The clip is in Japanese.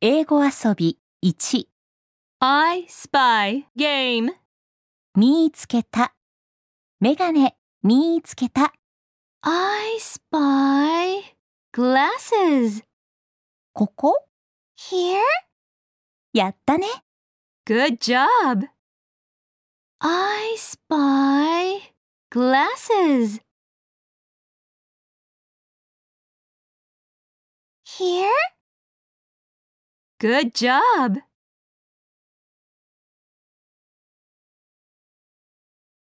英語遊び1 I spy game. 見つけたメガネ見つけた I spy glasses. ここ Here? やったね Good job. I spy glasses. Here? Good job.